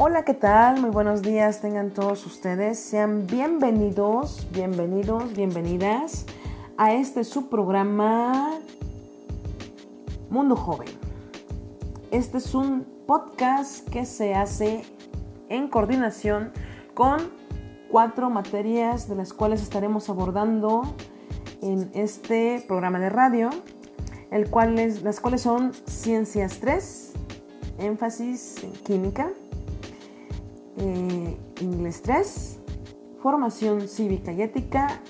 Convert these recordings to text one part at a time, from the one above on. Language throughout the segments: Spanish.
Hola, ¿qué tal? Muy buenos días tengan todos ustedes. Sean bienvenidos, bienvenidos, bienvenidas a este subprograma Mundo Joven. Este es un podcast que se hace en coordinación con cuatro materias de las cuales estaremos abordando en este programa de radio, el cual las cuales son Ciencias 3, énfasis en química, eh, inglés 3, formación cívica y ética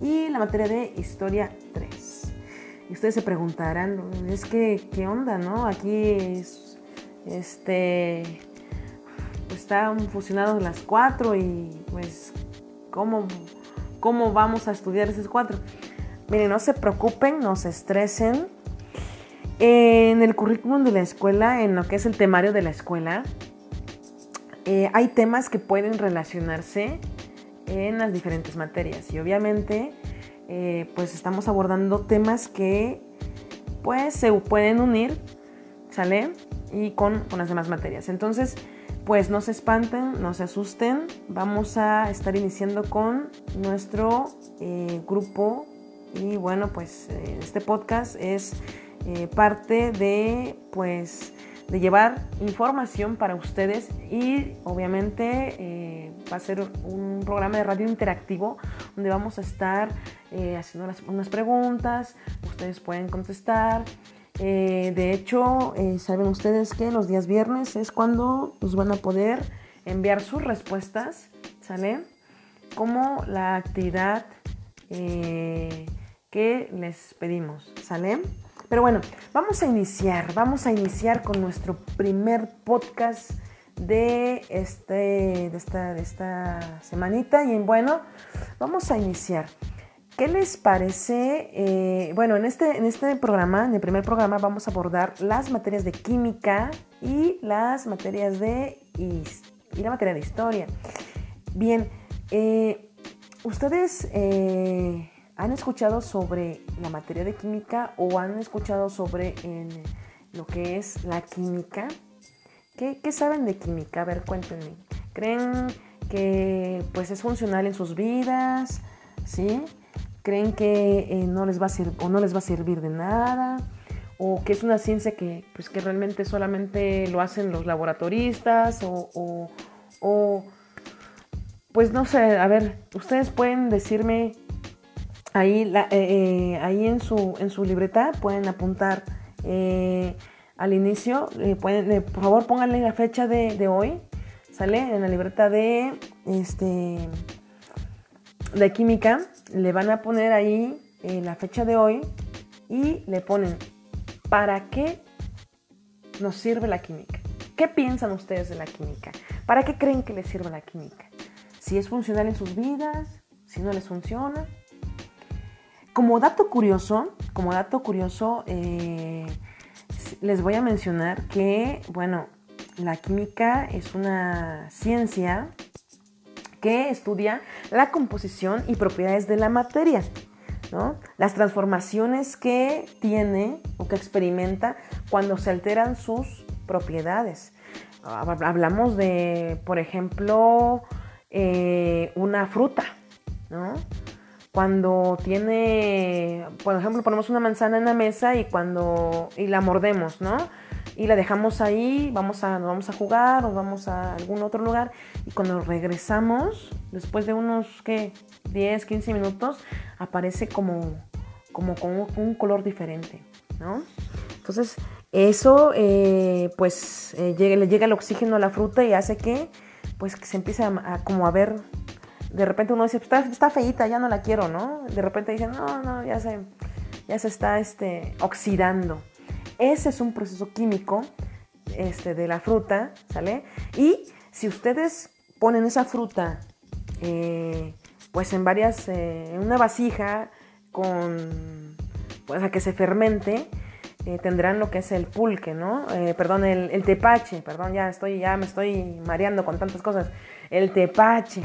y la materia de historia 3. Y ustedes se preguntarán, es que, ¿qué onda, no? Aquí es, este, están fusionados las cuatro y pues, ¿cómo, ¿cómo vamos a estudiar esas cuatro? Miren, no se preocupen, no se estresen. En el currículum de la escuela, en lo que es el temario de la escuela, eh, hay temas que pueden relacionarse en las diferentes materias y obviamente eh, pues estamos abordando temas que pues se pueden unir, ¿sale? Y con, las demás materias. Entonces, pues no se espanten, no se asusten, vamos a estar iniciando con nuestro eh, grupo y bueno, pues este podcast es parte de pues de llevar información para ustedes y obviamente eh, va a ser un programa de radio interactivo donde vamos a estar eh, haciendo unas preguntas, ustedes pueden contestar. Eh, de hecho, saben ustedes que los días viernes es cuando nos van a poder enviar sus respuestas, ¿sale? Como la actividad que les pedimos, ¿sale? Pero bueno, vamos a iniciar, vamos a iniciar con nuestro primer podcast de, este, de, esta, de esta semanita. Y bueno, vamos a iniciar. ¿Qué les parece? Eh, bueno, en este, en este programa, en el primer programa, vamos a abordar las materias de química y las materias de y la materia de historia. Bien, eh, ustedes eh, ¿Han escuchado sobre la materia de química o han escuchado sobre lo que es la química? ¿Qué, saben de química? A ver, cuéntenme. ¿Creen que pues es funcional en sus vidas? ¿Sí? ¿Creen que eh, no, les va a o no les va a servir de nada? ¿O que es una ciencia que, pues, que realmente solamente lo hacen los laboratoristas? o, o pues no sé, a ver, ustedes pueden decirme Ahí, eh, eh, ahí en, su, en su libreta pueden apuntar eh, al inicio, pueden, por favor pónganle la fecha de, hoy, ¿sale? En la libreta de, este, de química, le van a poner ahí la fecha de hoy y le ponen, ¿para qué nos sirve la química? ¿Qué piensan ustedes de la química? ¿Para qué creen que les sirve la química? Si es funcional en sus vidas, si no les funciona, como dato curioso, como dato curioso, eh, les voy a mencionar que, bueno, la química es una ciencia que estudia la composición y propiedades de la materia, ¿no? Las transformaciones que tiene o que experimenta cuando se alteran sus propiedades. Hablamos de, por ejemplo, eh, una fruta, ¿no? Cuando tiene, por ejemplo, ponemos una manzana en la mesa y cuando y la mordemos, ¿no? Y la dejamos ahí, vamos a, nos vamos a jugar o vamos a algún otro lugar y cuando regresamos, después de unos, ¿qué? 10, 15 minutos, aparece como, como con un color diferente, ¿no? Entonces, eso, eh, pues, eh, le llega el oxígeno a la fruta y hace que, pues, se empiece a, como a ver de repente uno dice, está, está feita, ya no la quiero, ¿no? De repente dicen, no, no, ya se, ya se está este, oxidando. Ese es un proceso químico este, de la fruta, ¿sale? Y si ustedes ponen esa fruta, eh, pues en varias, eh, en una vasija con, pues a que se fermente, eh, tendrán lo que es el pulque, ¿no? perdón, el, el, tepache, perdón, ya estoy, ya me estoy mareando con tantas cosas. El tepache.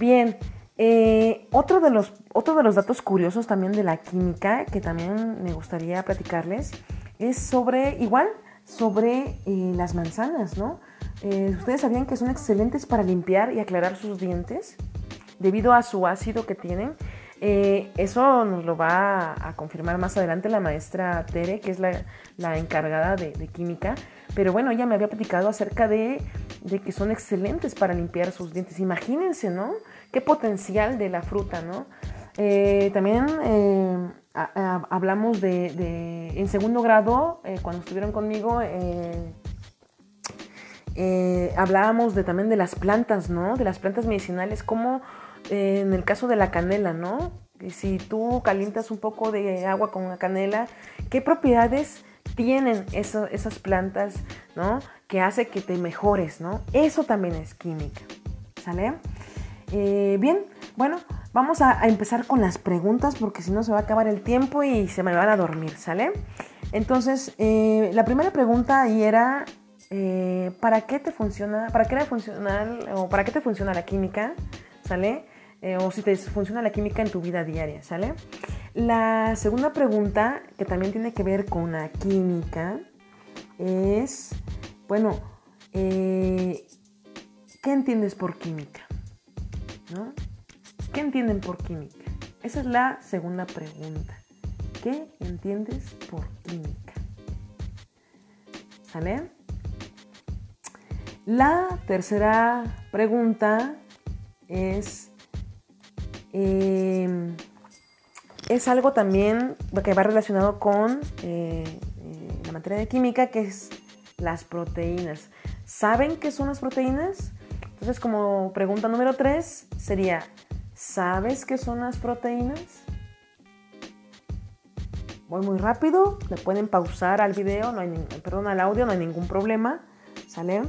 Bien, eh, otro, de los, de los datos curiosos también de la química que también me gustaría platicarles es sobre, igual, sobre eh, las manzanas, ¿no? eh, ¿ustedes sabían que son excelentes para limpiar y aclarar sus dientes? Debido a su ácido que tienen. Eso nos lo va a, confirmar más adelante la maestra Tere, que es la, encargada de, química. Pero bueno, ella me había platicado acerca de, que son excelentes para limpiar sus dientes. Imagínense, ¿no? Qué potencial de la fruta, ¿no? Eh, también hablamos de, en segundo grado, cuando estuvieron conmigo, eh, hablábamos de, también de las plantas, ¿no? De las plantas medicinales, como eh, en el caso de la canela, ¿no? Si tú calientas un poco de agua con la canela, ¿qué propiedades tienen esas plantas, ¿no? Que hace que te mejores, ¿no? Eso también es química, ¿sale? Eh, bien, bueno, vamos a, empezar con las preguntas porque si no se va a acabar el tiempo y se me van a dormir, ¿sale? Entonces, la primera pregunta ahí era, eh, ¿para qué te funciona, para qué funcional o para qué te funciona la química, ¿sale? Eh, o si te funciona la química en tu vida diaria, ¿sale? La segunda pregunta, que también tiene que ver con la química, es, bueno, eh, ¿qué entiendes por química? ¿No? ¿Qué entienden por química? Esa es la segunda pregunta. ¿Qué entiendes por química? ¿Sale? La tercera pregunta es, em, es algo también que va relacionado con eh, eh, la materia de química, que es las proteínas. ¿Saben qué son las proteínas? Entonces, como pregunta número tres sería, ¿sabes qué son las proteínas? Voy muy rápido, le pueden pausar al video, no hay, perdón, al audio, no hay ningún problema, ¿sale?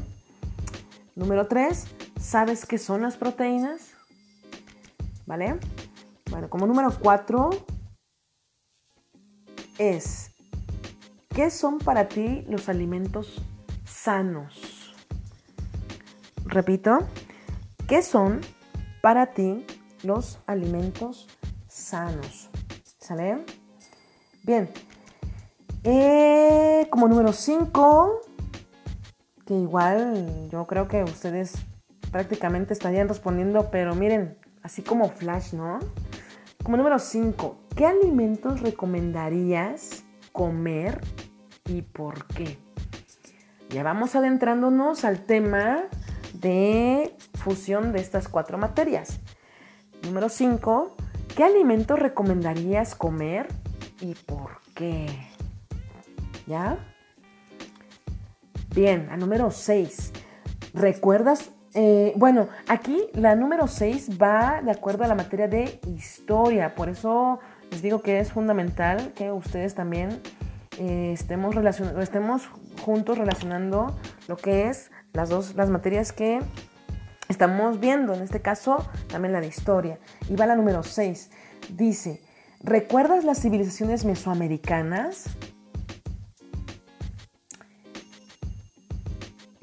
Número 3, ¿sabes qué son las proteínas? ¿Vale? Bueno, como número 4 es, ¿qué son para ti los alimentos sanos? Repito, ¿qué son para ti los alimentos sanos? ¿Sale? Bien. Eh, como número 5, igual yo creo que ustedes prácticamente estarían respondiendo, pero miren, así como flash, ¿no? Como número 5, ¿qué alimentos recomendarías comer y por qué? Ya vamos adentrándonos al tema de fusión de estas cuatro materias. Número 5, ¿qué alimentos recomendarías comer y por qué? ¿Ya? Bien, a número 6. ¿Recuerdas? Eh, bueno, aquí la número 6 va de acuerdo a la materia de historia. Por eso les digo que es fundamental que ustedes también eh, estemos, estemos juntos relacionando lo que es las dos las materias que estamos viendo. En este caso, también la de historia. Y va la número 6. Dice, ¿recuerdas las civilizaciones mesoamericanas?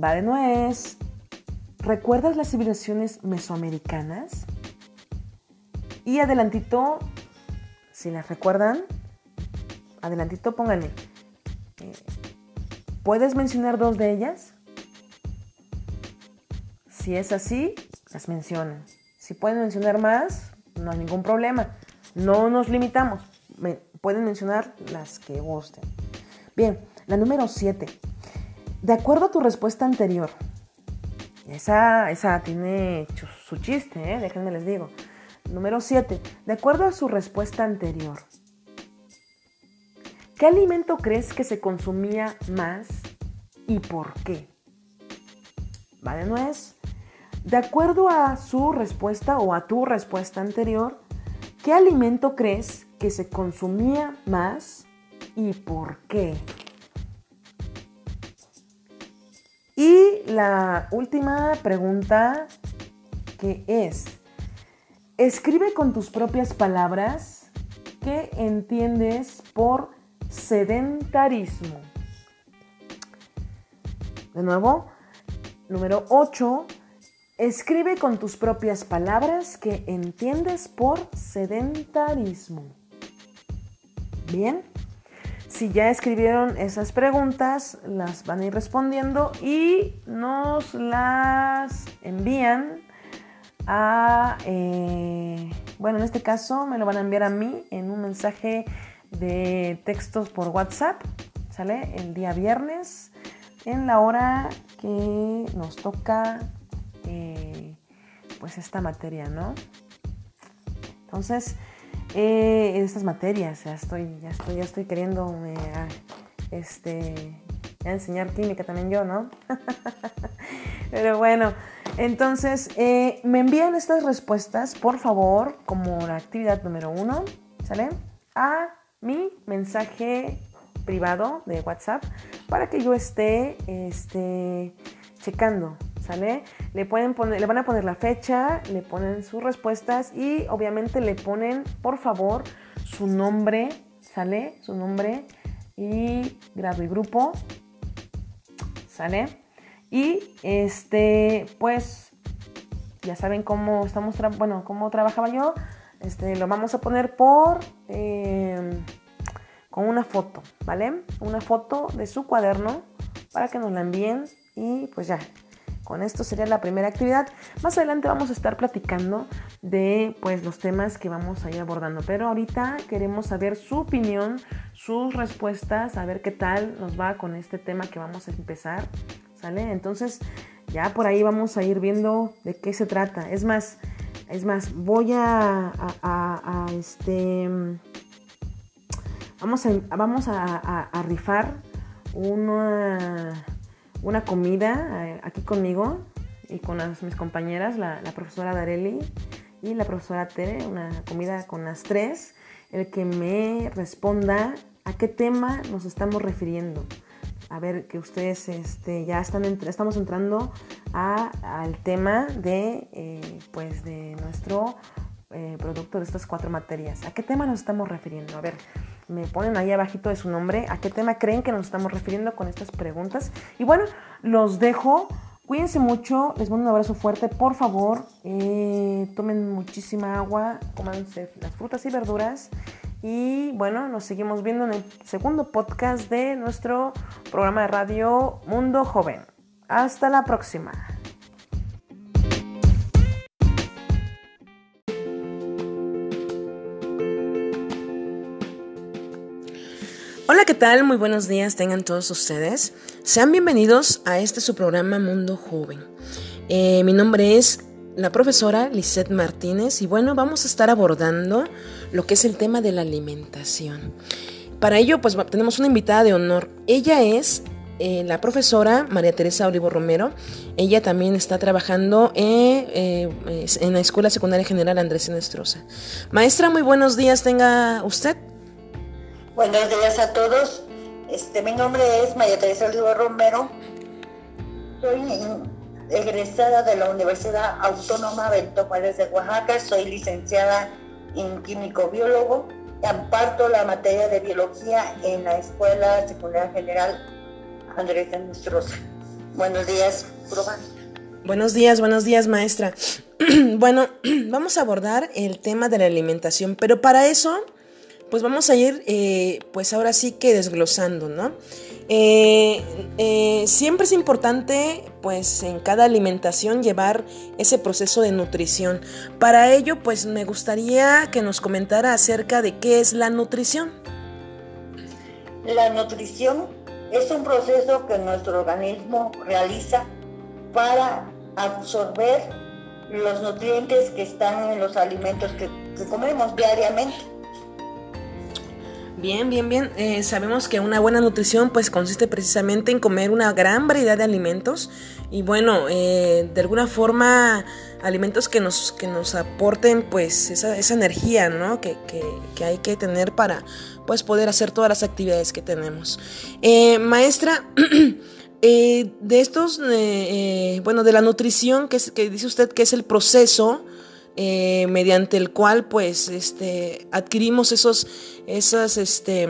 Va de nuez. ¿Recuerdas las civilizaciones mesoamericanas? Y adelantito, si las recuerdan, adelantito pónganle. Eh, ¿Puedes mencionar dos de ellas? Si es así, las mencionan. Si pueden mencionar más, no hay ningún problema. No nos limitamos. Pueden mencionar las que gusten. Bien, la número 7. De acuerdo a tu respuesta anterior, esa, esa tiene su chiste, ¿eh? déjenme les digo. Número 7. De acuerdo a su respuesta anterior, ¿qué alimento crees que se consumía más y por qué? ¿Va de nuez? De acuerdo a su respuesta o a tu respuesta anterior, ¿qué alimento crees que se consumía más y por qué? Y la última pregunta que es, escribe con tus propias palabras qué entiendes por sedentarismo. De nuevo, número 8, escribe con tus propias palabras qué entiendes por sedentarismo. Bien, si ya escribieron esas preguntas, las van a ir respondiendo y nos las envían a, eh, bueno, en este caso me lo van a enviar a mí en un mensaje de textos por WhatsApp, ¿sale? El día viernes, en la hora que nos toca, eh, pues esta materia, ¿no? Entonces, eh, estas materias, ya estoy, ya estoy, ya estoy queriendo este, enseñar química también yo, ¿no? Pero bueno, entonces eh, me envían estas respuestas, por favor, como la actividad número uno, ¿sale? A mi mensaje privado de WhatsApp para que yo esté, este, checando, ¿sale? Le, pueden poner, le van a poner la fecha, le ponen sus respuestas y obviamente le ponen, por favor, su nombre, ¿sale? Su nombre y grado y grupo, ¿sale? Y este, pues, ya saben cómo estamos, bueno, cómo trabajaba yo. Este, lo vamos a poner por, em, con una foto, ¿vale? Una foto de su cuaderno para que nos la envíen y pues ya, con esto sería la primera actividad. Más adelante vamos a estar platicando de pues los temas que vamos a ir abordando, pero ahorita queremos saber su opinión, sus respuestas, a ver qué tal nos va con este tema que vamos a empezar, ¿sale? Entonces, ya por ahí vamos a ir viendo de qué se trata. Es más, es más, voy a, a, este vamos a, vamos a rifar una una comida eh, aquí conmigo y con mis compañeras, la, profesora Dareli y la profesora Tere, una comida con las tres, el que me responda a qué tema nos estamos refiriendo. A ver, que ustedes este, ya están estamos entrando al tema de, eh, pues de nuestro eh, producto de estas cuatro materias. ¿A qué tema nos estamos refiriendo? A ver, me ponen ahí abajito de su nombre a qué tema creen que nos estamos refiriendo con estas preguntas. Y bueno, los dejo. Cuídense mucho, les mando un abrazo fuerte. Por favor, eh, tomen muchísima agua, comanse las frutas y verduras. Y bueno, nos seguimos viendo en el segundo podcast de nuestro programa de radio Mundo Joven. Hasta la próxima. Hola, ¿qué tal? Muy buenos días tengan todos ustedes. Sean bienvenidos a este su programa Mundo Joven. Eh, mi nombre es la profesora Lisette Martínez y bueno, vamos a estar abordando lo que es el tema de la alimentación. Para ello, pues tenemos una invitada de honor. Ella es eh, la profesora María Teresa Olivo Romero. Ella también está trabajando eh, en la Escuela Secundaria General Andrés Nestroza. Maestra, muy buenos días tenga usted. Buenos días a todos. Este, mi nombre es María Teresa Olivo Romero. Soy egresada de la Universidad Autónoma Benito Juárez de Oaxaca. Soy licenciada en químico biólogo. Amparto la materia de biología en la Escuela Secundaria General Andrés de. Buenos días, profe. Buenos días, buenos días, maestra. bueno, vamos a abordar el tema de la alimentación, pero para eso pues vamos a ir, eh, pues ahora sí que desglosando, ¿no? Eh, eh, siempre es importante, pues en cada alimentación llevar ese proceso de nutrición. Para ello, pues me gustaría que nos comentara acerca de qué es la nutrición. La nutrición es un proceso que nuestro organismo realiza para absorber los nutrientes que están en los alimentos que comemos diariamente. Bien, bien, bien. Eh, sabemos que una buena nutrición pues consiste precisamente en comer una gran variedad de alimentos y bueno, eh, de alguna forma alimentos que nos, que nos aporten pues esa, esa energía, ¿no? Que, que, hay que tener para pues poder hacer todas las actividades que tenemos. Eh, maestra, de estos, bueno, de la nutrición, que, que dice usted que es el proceso eh, mediante el cual pues este, adquirimos esos, esas, este,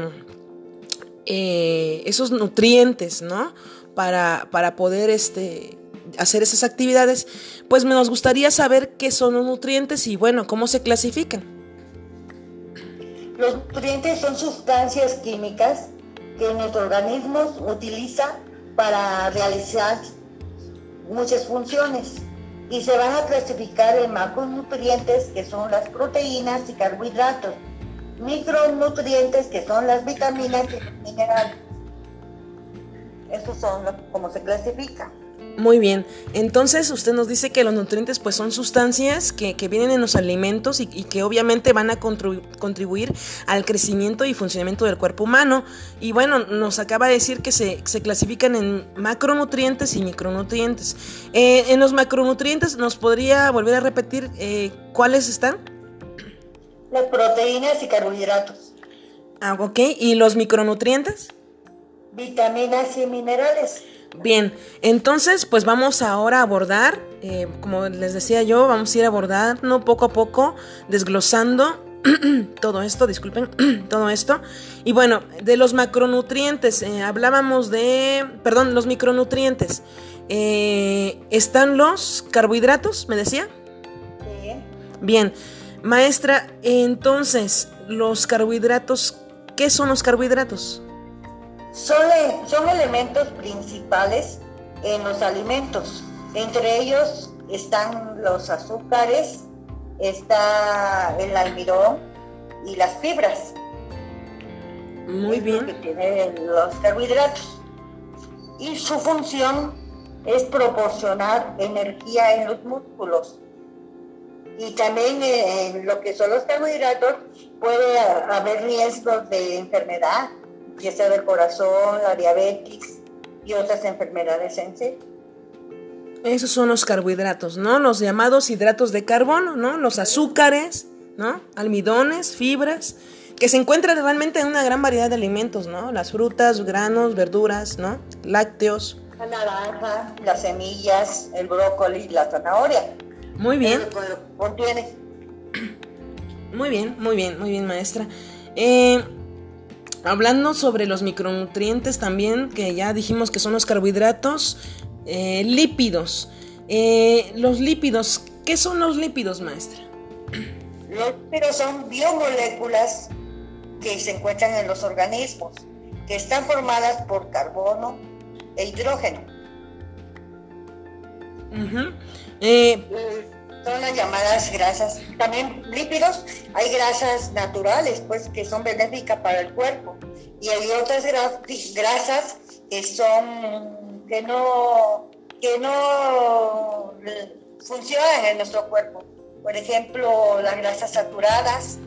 eh, esos nutrientes, ¿no? Para, para poder este, hacer esas actividades, pues me nos gustaría saber qué son los nutrientes y bueno, cómo se clasifican. Los nutrientes son sustancias químicas que nuestro organismo utiliza para realizar muchas funciones y se van a clasificar en macronutrientes que son las proteínas y carbohidratos, micronutrientes que son las vitaminas y los minerales. Esos son los, como se clasifica. Muy bien, entonces usted nos dice que los nutrientes pues son sustancias que, vienen en los alimentos y, que obviamente van a contribuir al crecimiento y funcionamiento del cuerpo humano. Y bueno, nos acaba de decir que se, clasifican en macronutrientes y micronutrientes. Eh, en los macronutrientes, ¿nos podría volver a repetir eh, cuáles están? Las proteínas y carbohidratos. Ah, ok, ¿y los micronutrientes? Vitaminas y minerales. Bien, entonces pues vamos ahora a abordar, eh, como les decía yo, vamos a ir abordando poco a poco, desglosando todo esto, disculpen, todo esto. Y bueno, de los macronutrientes, eh, hablábamos de, perdón, los micronutrientes. Eh, ¿Están los carbohidratos, me decía? Sí. Bien, maestra, entonces, los carbohidratos, ¿qué son los carbohidratos? Son, elementos principales en los alimentos. Entre ellos están los azúcares, está el almidón y las fibras. Muy bien. Que tienen los carbohidratos. Y su función es proporcionar energía en los músculos. Y también en lo que son los carbohidratos puede haber riesgos de enfermedad ya sea del corazón, la diabetes y otras enfermedades en sí. Esos son los carbohidratos, ¿no? Los llamados hidratos de carbono, ¿no? Los azúcares, ¿no? Almidones, fibras, que se encuentran realmente en una gran variedad de alimentos, ¿no? Las frutas, granos, verduras, ¿no? Lácteos. La naranja, las semillas, el brócoli, la zanahoria. Muy bien. Contiene. Muy bien, muy bien, muy bien, maestra. Eh, Hablando sobre los micronutrientes también, que ya dijimos que son los carbohidratos, eh, lípidos. Eh, los lípidos, ¿qué son los lípidos, maestra? Los lípidos son biomoléculas que se encuentran en los organismos, que están formadas por carbono e hidrógeno son las llamadas grasas. También lípidos, hay grasas naturales, pues, que son benéficas para el cuerpo. Y hay otras grasas que son, que no, que no funcionan en nuestro cuerpo. Por ejemplo, las grasas saturadas,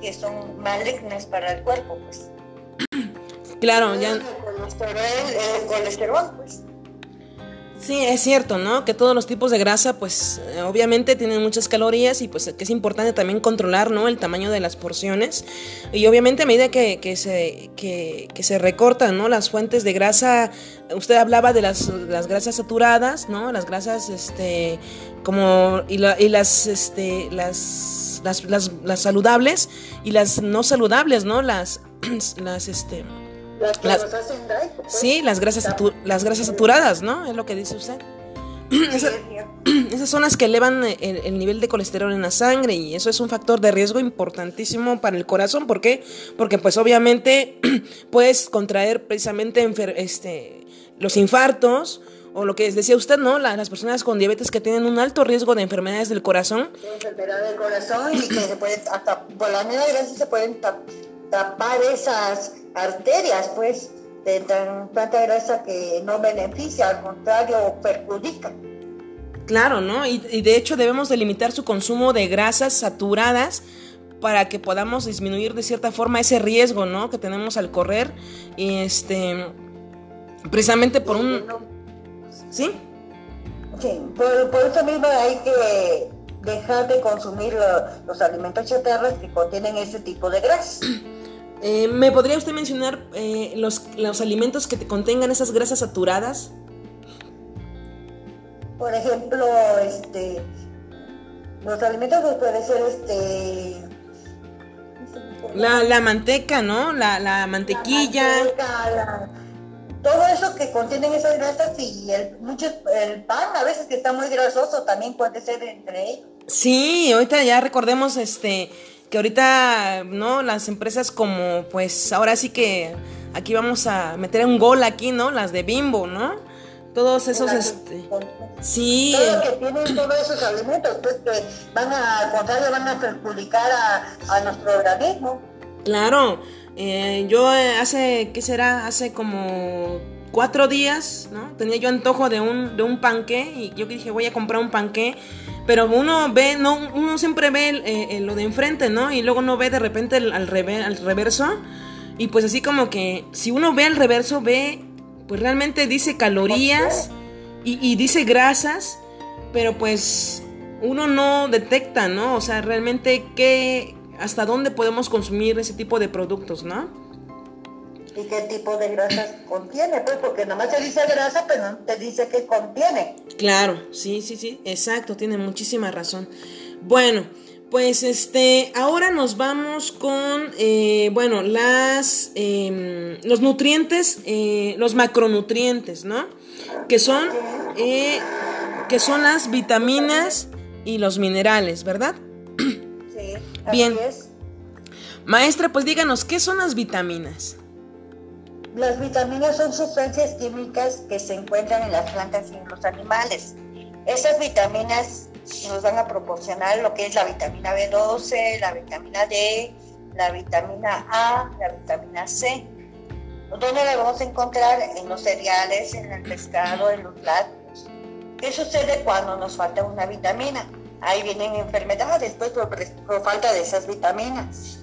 que son malignas para el cuerpo, pues. Claro, ya. El el colesterol pues. Sí, es cierto, ¿no? Que todos los tipos de grasa, pues eh, obviamente tienen muchas calorías y pues que es importante también controlar, ¿no? El tamaño de las porciones. Y obviamente a medida que, se, que, se recortan, ¿no? Las fuentes de grasa, usted hablaba de las, las grasas saturadas, ¿no? Las grasas, este, como, y, y las, este, las, las, las, las saludables y las no saludables, ¿no? Las, las, este las hacen daño. Pues. Sí, las grasas, las grasas saturadas, ¿no? Es lo que dice usted. esas son las que elevan el, nivel de colesterol en la sangre y eso es un factor de riesgo importantísimo para el corazón. ¿Por qué? Porque pues obviamente puedes contraer precisamente este, los infartos o lo que decía usted, ¿no? las personas con diabetes que tienen un alto riesgo de enfermedades del corazón. enfermedades del corazón y que se pueden, hasta por la misma se pueden tapar esas arterias, pues, de tanta grasa que no beneficia, al contrario, perjudica. Claro, ¿no? Y, de hecho debemos delimitar su consumo de grasas saturadas para que podamos disminuir de cierta forma ese riesgo, ¿no? Que tenemos al correr. Y este, precisamente por un... ¿Sí? Sí, por, eso mismo hay que dejar de consumir los alimentos chatarras que contienen ese tipo de grasas. Eh, ¿Me podría usted mencionar eh, los, los, alimentos que te contengan esas grasas saturadas? Por ejemplo, este, los alimentos que puede ser este... La, la manteca, ¿no? La, la mantequilla. todo eso que contienen esas grasas y el, mucho, el pan a veces que está muy grasoso también puede ser entre ellos. Sí, ahorita ya recordemos este que ahorita, ¿no? Las empresas como, pues ahora sí que aquí vamos a meter un gol aquí, ¿no? Las de Bimbo, ¿no? Todos esos, este, sí. Todo que tienen todos esos alimentos, pues que van a, al contrario, van a perjudicar a, nuestro organismo. Claro, eh, yo eh, hace, ¿qué será? Hace como cuatro días, ¿no? Tenía yo antojo de un, de un panqué y yo dije, voy a comprar un panqué. Pero uno ve, no, uno siempre ve eh, lo de enfrente, ¿no? Y luego no ve de repente al, al reverso. Y pues así como que si uno ve al reverso, ve, pues realmente dice calorías y, y dice grasas, pero pues uno no detecta, ¿no? O sea, realmente qué, hasta dónde podemos consumir ese tipo de productos, ¿no? Y qué tipo de grasas contiene, pues porque nomás te dice grasa, pero no te dice qué contiene. Claro, sí, sí, sí, exacto, tiene muchísima razón. Bueno, pues este, ahora nos vamos con, eh, bueno, las, em, los nutrientes, eh, los macronutrientes, ¿no? Que son, eh, que son las vitaminas y los minerales, ¿verdad? Sí, así Bien. Es. Maestra, pues díganos, ¿qué son las vitaminas? Las vitaminas son sustancias químicas que se encuentran en las plantas y en los animales. Esas vitaminas nos van a proporcionar lo que es la vitamina B12, la vitamina D, la vitamina A, la vitamina C. ¿Dónde la vamos a encontrar? En los cereales, en el pescado, en los lácteos. ¿Qué sucede cuando nos falta una vitamina? Ahí vienen enfermedades, pues por, por falta de esas vitaminas.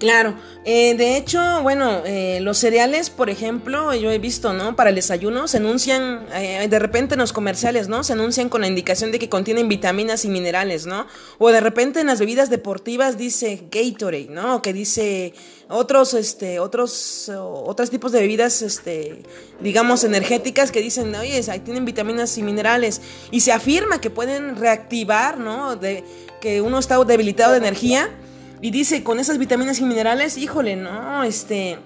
Claro, eh, de hecho, bueno, eh, los cereales, por ejemplo, yo he visto, ¿no? Para el desayuno se anuncian, eh, de repente en los comerciales, ¿no? Se anuncian con la indicación de que contienen vitaminas y minerales, ¿no? O de repente en las bebidas deportivas dice Gatorade, ¿no? O que dice otros, este, otros, otros tipos de bebidas, este, digamos, energéticas que dicen, oye, ahí tienen vitaminas y minerales. Y se afirma que pueden reactivar, ¿no? De que uno está debilitado de energía y dice, con esas vitaminas y minerales, híjole, no, este,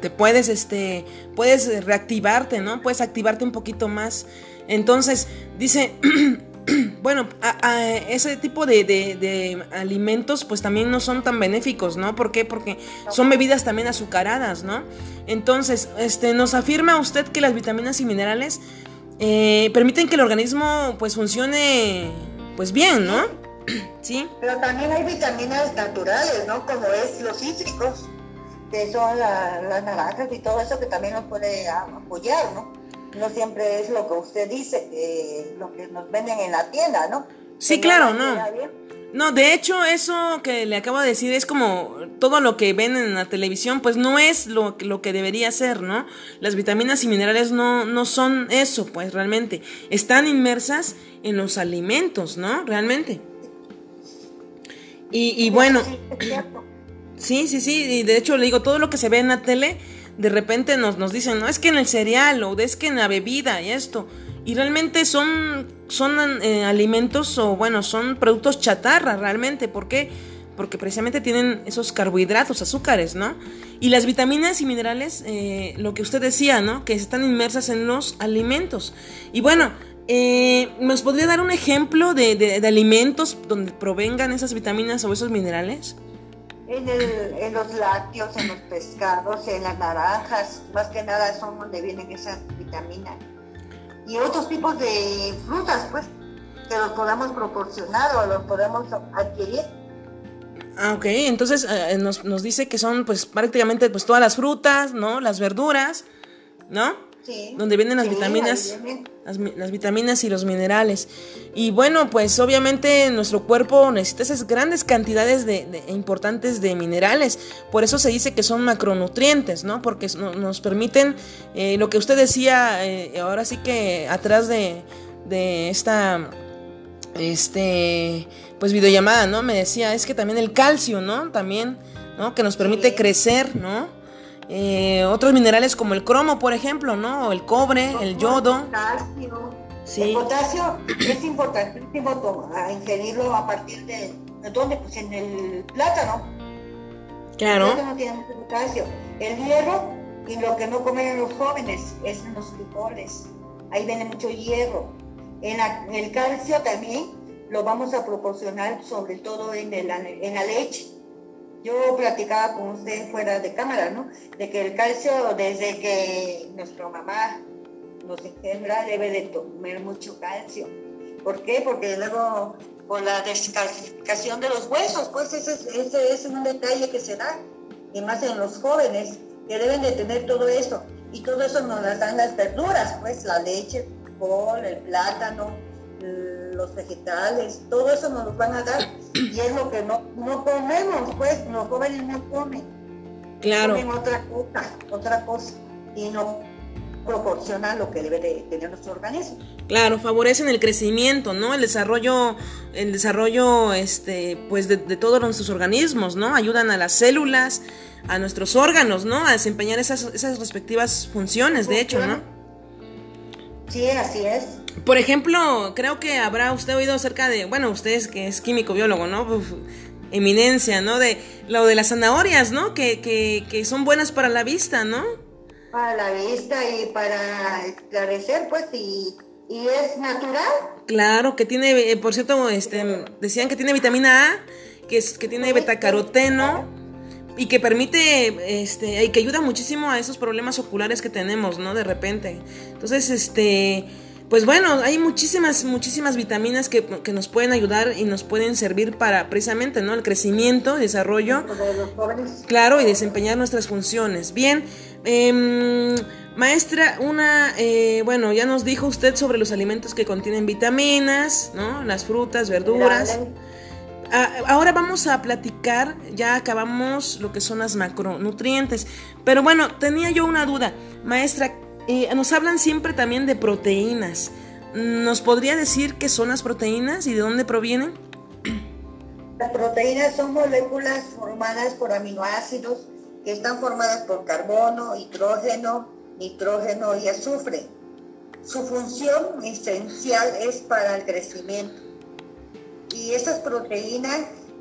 te puedes, este, puedes reactivarte, ¿no? Puedes activarte un poquito más. Entonces, dice, bueno, ese tipo de, de, alimentos pues también no son tan benéficos, ¿no? ¿Por qué? Porque son bebidas también azucaradas, ¿no? Entonces, este, nos afirma usted que las vitaminas y minerales eh, permiten que el organismo pues funcione pues bien, ¿no? Sí. Pero también hay vitaminas naturales, ¿no? Como es los cítricos, que son las naranjas y todo eso que también nos puede apoyar, ¿no? No siempre es lo que usted dice, que lo que nos venden en la tienda, ¿no? Sí, claro, no. No, de hecho, eso que le acabo de decir es como todo lo que ven en la televisión, pues no es lo, lo que debería ser, ¿no? Las vitaminas y minerales no, no son eso, pues realmente. Están inmersas en los alimentos, ¿no? Realmente. Y, bueno, sí, sí, sí, y de hecho le digo, todo lo que se ve en la tele, de repente nos, nos dicen, no, es que en el cereal o es que en la bebida y esto. Y realmente son, son eh, alimentos o bueno, son productos chatarra realmente. ¿Por qué? Porque precisamente tienen esos carbohidratos, azúcares, ¿no? Y las vitaminas y minerales, eh, lo que usted decía, ¿no? Que están inmersas en los alimentos. Y bueno, eh, ¿Nos podría dar un ejemplo de, alimentos donde provengan esas vitaminas o esos minerales? En, los lácteos, en los pescados, en las naranjas, más que nada son donde vienen esas vitaminas. Y otros tipos de frutas, pues, que los podemos proporcionar o los podemos adquirir. Ah, ok, entonces eh, nos, nos, dice que son pues prácticamente pues todas las frutas, ¿no? Las verduras, ¿no? Donde vienen las vitaminas, las, vitaminas y los minerales. Y bueno, pues obviamente nuestro cuerpo necesita esas grandes cantidades de, importantes de minerales. Por eso se dice que son macronutrientes, ¿no? Porque nos permiten eh, lo que usted decía, eh, ahora sí que atrás de, de esta este pues videollamada, ¿no? Me decía, es que también el calcio, ¿no? También, ¿no? Que nos permite crecer, ¿no? Eh, otros minerales como el cromo, por ejemplo, ¿no? el cobre, el yodo. Potasio. Sí. El potasio es importantísimo ingerirlo a partir de, ¿de dónde? Pues en el plátano. Claro. El plátano tiene mucho potasio. El hierro y lo que no comen los jóvenes es en los frijoles. Ahí viene mucho hierro. En, el calcio también lo vamos a proporcionar sobre todo en, el, en la leche yo platicaba con usted fuera de cámara, ¿no? De que el calcio, desde que nuestra mamá nos engendra, debe de comer mucho calcio. ¿Por qué? Porque luego con la descalcificación de los huesos, pues ese, ese es un detalle que se da, y más en los jóvenes, que deben de tener todo eso. Y todo eso nos las dan las verduras, pues la leche, el col, el plátano, los vegetales, todo eso nos lo van a dar. Y es lo que no, no comemos, pues los jóvenes no comen. Claro. Comen otra cosa, otra cosa. Y no proporciona lo que debe de tener nuestro organismo. Claro, favorecen el crecimiento, ¿no? El desarrollo, el desarrollo, este, pues de, todos nuestros organismos, ¿no? Ayudan a las células, a nuestros órganos, ¿no? A desempeñar esas, esas respectivas funciones, de hecho, ¿no? Sí, así es. Por ejemplo, creo que habrá usted oído acerca de, bueno, usted que es químico biólogo, ¿no? eminencia, ¿no? De lo de las zanahorias, ¿no? Que, que, que son buenas para la vista, ¿no? Para la vista y para esclarecer, pues, y, y es natural. Claro, que tiene, eh, por cierto, este, decían que tiene vitamina A, que, es, que tiene betacaroteno y que permite, este, y que ayuda muchísimo a esos problemas oculares que tenemos, ¿no? De repente. Entonces, este, pues bueno, hay muchísimas, muchísimas vitaminas que, que, nos pueden ayudar y nos pueden servir para precisamente, ¿no? El crecimiento, desarrollo. Claro, y desempeñar nuestras funciones. Bien, eh, maestra, una, eh, bueno, ya nos dijo usted sobre los alimentos que contienen vitaminas, ¿no? Las frutas, verduras. Ahora vamos a platicar, ya acabamos lo que son las macronutrientes. Pero bueno, tenía yo una duda. Maestra, eh, nos hablan siempre también de proteínas. ¿Nos podría decir qué son las proteínas y de dónde provienen? Las proteínas son moléculas formadas por aminoácidos que están formadas por carbono, hidrógeno, nitrógeno y azufre. Su función esencial es para el crecimiento. Y esas proteínas,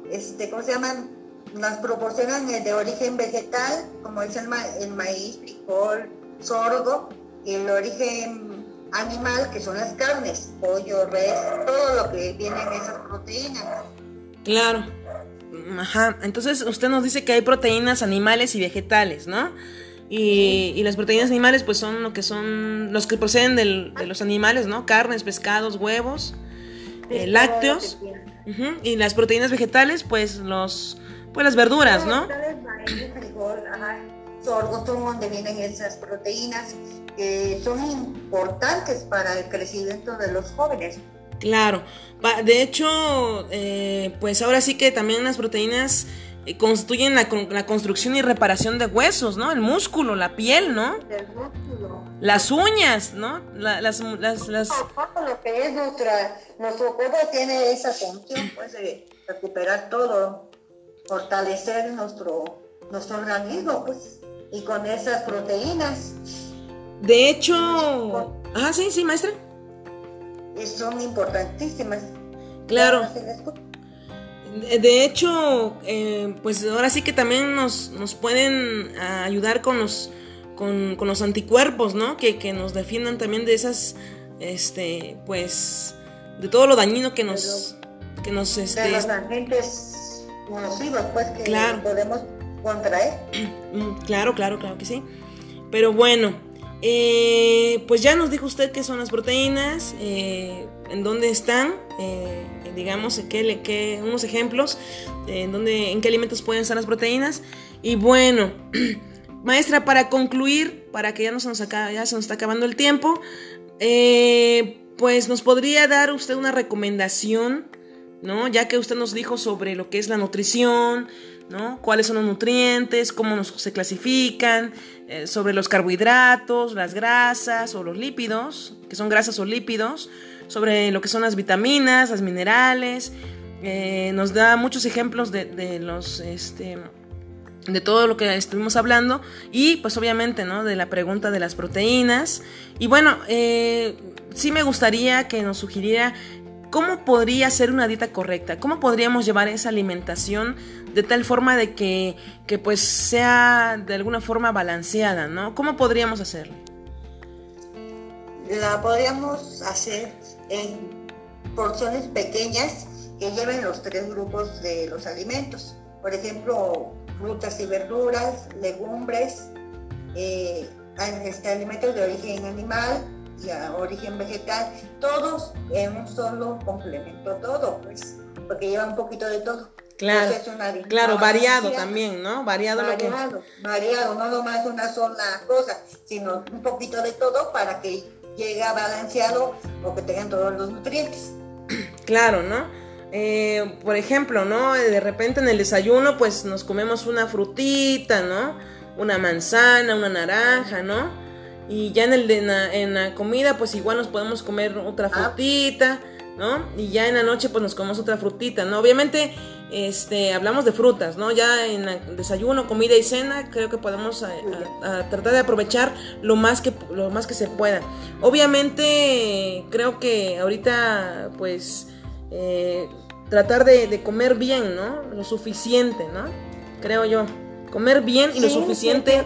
este, ¿cómo se llaman? Las proporcionan de origen vegetal, como es el, el maíz, frijol, sorgo, y el origen animal, que son las carnes, pollo, res, todo lo que viene en esas proteínas. Claro. Ajá, entonces usted nos dice que hay proteínas animales y vegetales, ¿no? Y, las proteínas animales pues son lo que son los que proceden de los animales, ¿no? Carnes, pescados, huevos, eh, lácteos. Y las proteínas vegetales pues los pues las verduras, ¿no? Sorgo son donde vienen esas proteínas que son importantes para el crecimiento de los jóvenes. Claro, de hecho, eh, pues ahora sí que también las proteínas constituyen la, la, construcción y reparación de huesos, ¿no? El músculo, la piel, ¿no? El músculo. Las uñas, ¿no? las, las, las... Todo lo que es nuestra, nuestro cuerpo tiene esa función, pues, de recuperar todo, fortalecer nuestro, nuestro organismo, pues, y con esas proteínas. De hecho... Ah, sí, sí, maestra son importantísimas. Claro. De hecho, eh, pues ahora sí que también nos, nos pueden ayudar con los, con, los anticuerpos, ¿no? Que, que, nos defiendan también de esas, este, pues, de todo lo dañino que nos, que nos, este, de los agentes nocivos, pues, que podemos contraer. Mm, claro, claro, claro que sí. Pero bueno, eh, pues ya nos dijo usted qué son las proteínas, eh, en dónde están, eh, digamos, qué, unos ejemplos, en, dónde, en qué alimentos pueden estar las proteínas. Y bueno, maestra, para concluir, para que ya, no se, nos acaba, ya se nos está acabando el tiempo, pues nos podría dar usted una recomendación, ¿no? Ya que usted nos dijo sobre lo que es la nutrición, ¿no? ¿Cuáles son los nutrientes? ¿Cómo se clasifican? Eh, sobre los carbohidratos, las grasas o los lípidos, que son grasas o lípidos, sobre lo que son las vitaminas, las minerales. Eh, nos da muchos ejemplos de, los este, de todo lo que estuvimos hablando y pues obviamente no de la pregunta de las proteínas y bueno eh, sí me gustaría que nos sugiriera ¿Cómo podría ser una dieta correcta? ¿Cómo podríamos llevar esa alimentación de tal forma de que, pues sea de alguna forma balanceada, ¿no? ¿Cómo podríamos hacerlo? La podríamos hacer en porciones pequeñas que lleven los tres grupos de los alimentos. por ejemplo, frutas y verduras, legumbres, eh, este, alimentos de origen animal y a origen vegetal, todos en un solo complemento, todo, pues, porque lleva un poquito de todo. Claro, claro, variado también, ¿no? Variado, variado, lo que... variado, no nomás una sola cosa, sino un poquito de todo para que llegue balanceado o que tengan todos los nutrientes. Claro, ¿no? Eh, por ejemplo, ¿no? De repente en el desayuno, pues nos comemos una frutita, ¿no? Una manzana, una naranja, ¿no? Y ya en, el de, en, la, comida, pues igual nos podemos comer otra ah. frutita, ¿no? Y ya en la noche, pues nos comemos otra frutita, ¿no? Obviamente este, hablamos de frutas, ¿no? Ya en desayuno, comida y cena, creo que podemos tratar de aprovechar lo más que lo más que se pueda. Obviamente, creo que ahorita, pues, eh, tratar de, comer bien, ¿no? Lo suficiente, ¿no? Creo yo. Comer bien y lo suficiente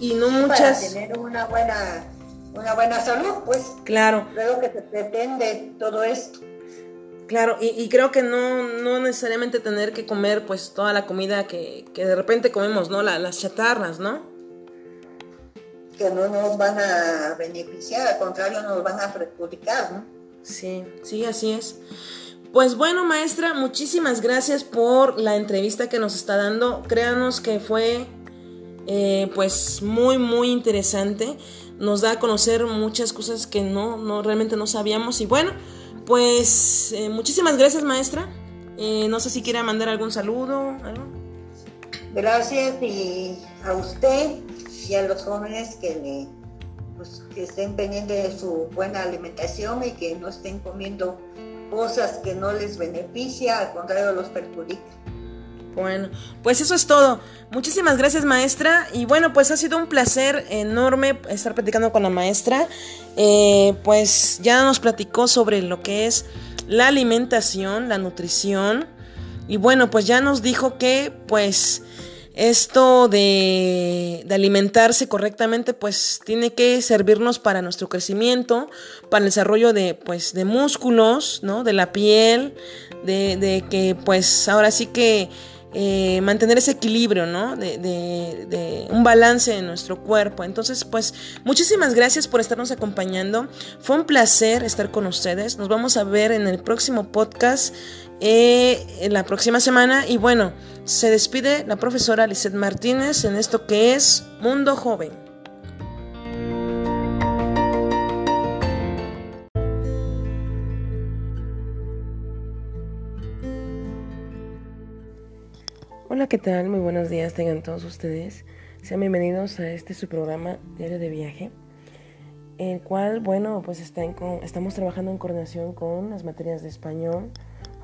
y, no muchas. Para tener una buena, una buena salud, pues. Claro. Creo que se pretende todo esto. Claro, y, creo que no, no, necesariamente tener que comer pues toda la comida que, de repente comemos, ¿no? las chatarras, ¿no? Que no nos van a beneficiar, al contrario, nos van a perjudicar, ¿no? Sí, sí, así es. Pues bueno, maestra, muchísimas gracias por la entrevista que nos está dando. Créanos que fue eh, pues muy, muy interesante. Nos da a conocer muchas cosas que no, no realmente no sabíamos. Y bueno, pues eh, muchísimas gracias, maestra. Eh, no sé si quiere mandar algún saludo. Gracias y a usted y a los jóvenes que, pues, que estén pendientes de su buena alimentación y que no estén comiendo cosas que no les beneficia, al contrario los perjudica. Bueno, pues eso es todo. Muchísimas gracias maestra y bueno, pues ha sido un placer enorme estar platicando con la maestra. Eh, pues ya nos platicó sobre lo que es la alimentación, la nutrición y bueno, pues ya nos dijo que pues esto de, alimentarse correctamente pues tiene que servirnos para nuestro crecimiento, para el desarrollo de pues de músculos, ¿no? De la piel, de, de que pues ahora sí que eh, mantener ese equilibrio, ¿no? De, de, un balance en nuestro cuerpo. Entonces, pues, muchísimas gracias por estarnos acompañando. Fue un placer estar con ustedes. Nos vamos a ver en el próximo podcast, eh, en la próxima semana. Y bueno, se despide la profesora Lizeth Martínez en esto que es Mundo Joven. ¿Qué tal? Muy buenos días tengan todos ustedes. Sean bienvenidos a este su programa Diario de Viaje, el cual, bueno, pues está estamos trabajando en coordinación con las materias de español,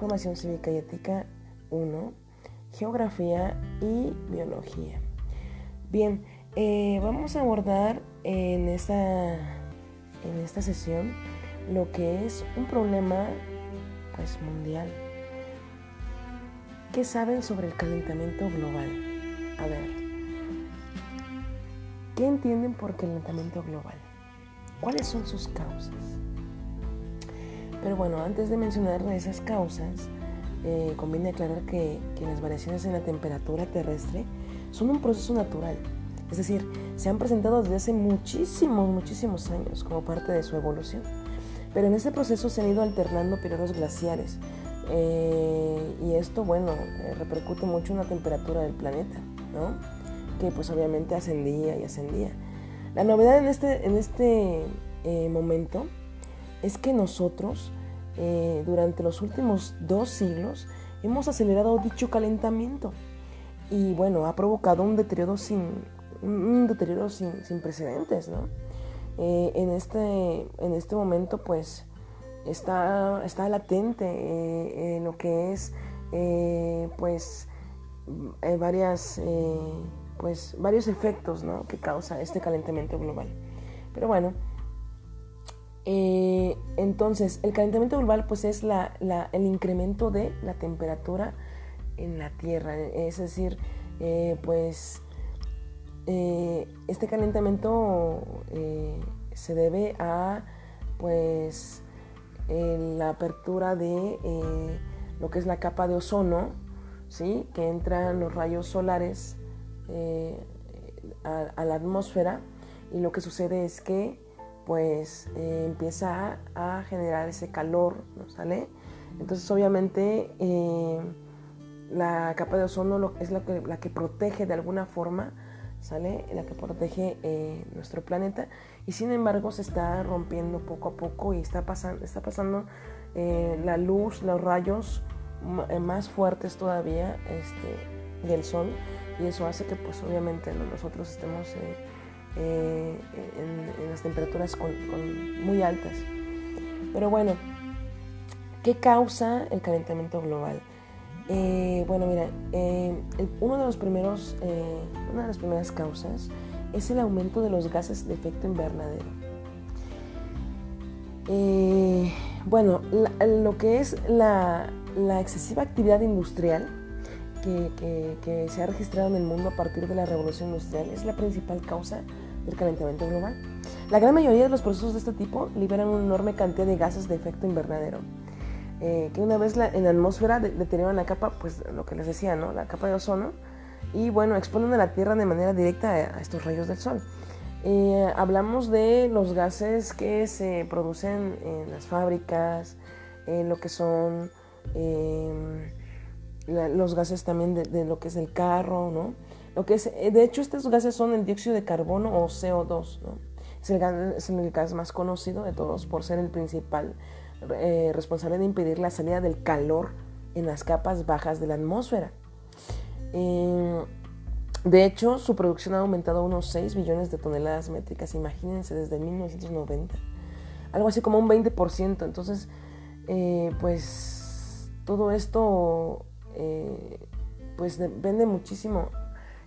formación cívica y ética 1, geografía y biología. Bien, eh, vamos a abordar en esta, en esta sesión lo que es un problema pues mundial ¿Qué saben sobre el calentamiento global? A ver, ¿qué entienden por calentamiento global? ¿Cuáles son sus causas? Pero bueno, antes de mencionar esas causas, eh, conviene aclarar que, las variaciones en la temperatura terrestre son un proceso natural. Es decir, se han presentado desde hace muchísimos, muchísimos años como parte de su evolución. Pero en este proceso se han ido alternando periodos glaciares, eh, y esto, bueno, eh, repercute mucho en la temperatura del planeta, ¿no? Que pues obviamente ascendía y ascendía. La novedad en este, en este eh, momento es que nosotros, durante los últimos dos siglos, hemos acelerado dicho calentamiento. Y bueno, ha provocado un deterioro sin, un deterioro sin, sin precedentes, ¿no? en, este, en este momento, pues, está, está latente eh, en lo que es eh, pues eh, varias pues varios efectos que causa este calentamiento global. Pero bueno entonces el calentamiento global pues es la, el incremento de la temperatura en la tierra. Es decir pues este calentamiento se debe a pues la apertura de eh, lo que es la capa de ozono, ¿sí? que entran los rayos solares a, la atmósfera y lo que sucede es que pues empieza a, generar ese calor, ¿no sale? Entonces obviamente la capa de ozono es la que, la que protege de alguna forma, ¿sale? La que protege eh, nuestro planeta y sin embargo se está rompiendo poco a poco y está, pasando está pasando eh, la luz, los rayos eh, más fuertes todavía este, del sol y eso hace que pues obviamente nosotros estemos en, las temperaturas muy altas. Pero bueno, ¿qué causa el calentamiento global? Eh, bueno, mira, eh, uno de los primeros, eh, una de las primeras causas es el aumento de los gases de efecto invernadero. bueno, lo que es la, excesiva actividad industrial que, que, se ha registrado en el mundo a partir de la revolución industrial es la principal causa del calentamiento global. La gran mayoría de los procesos de este tipo liberan una enorme cantidad de gases de efecto invernadero eh, que una vez en la atmósfera deterioran la capa, pues lo que les decía, ¿no? La capa de ozono, y bueno, exponen a la Tierra de manera directa a, estos rayos del Sol. Eh, hablamos de los gases que se producen en las fábricas, lo que son em, los gases también de, lo que es el carro, ¿no? Lo que es, eh, de hecho, estos gases son el dióxido de carbono o CO2, ¿no? Es el, gas, es el gas más conocido de todos por ser el principal eh, responsable de impedir la salida del calor en las capas bajas de la atmósfera. Eh, de hecho, su producción ha aumentado a unos 6 billones de toneladas métricas, imagínense, desde 1990. Algo así como un 20%. Entonces, eh, pues todo esto pues depende muchísimo,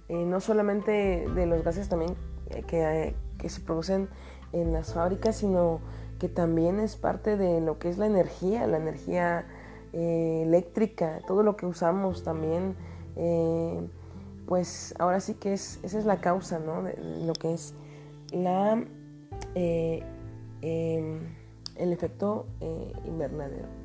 no solamente de los gases también que, que se producen en las fábricas, sino que también es parte de lo que es la energía, la energía eh, eléctrica, todo lo que usamos también, eh, pues ahora sí que es, esa es la causa, ¿no? De lo que es la, eh, em, el efecto invernadero.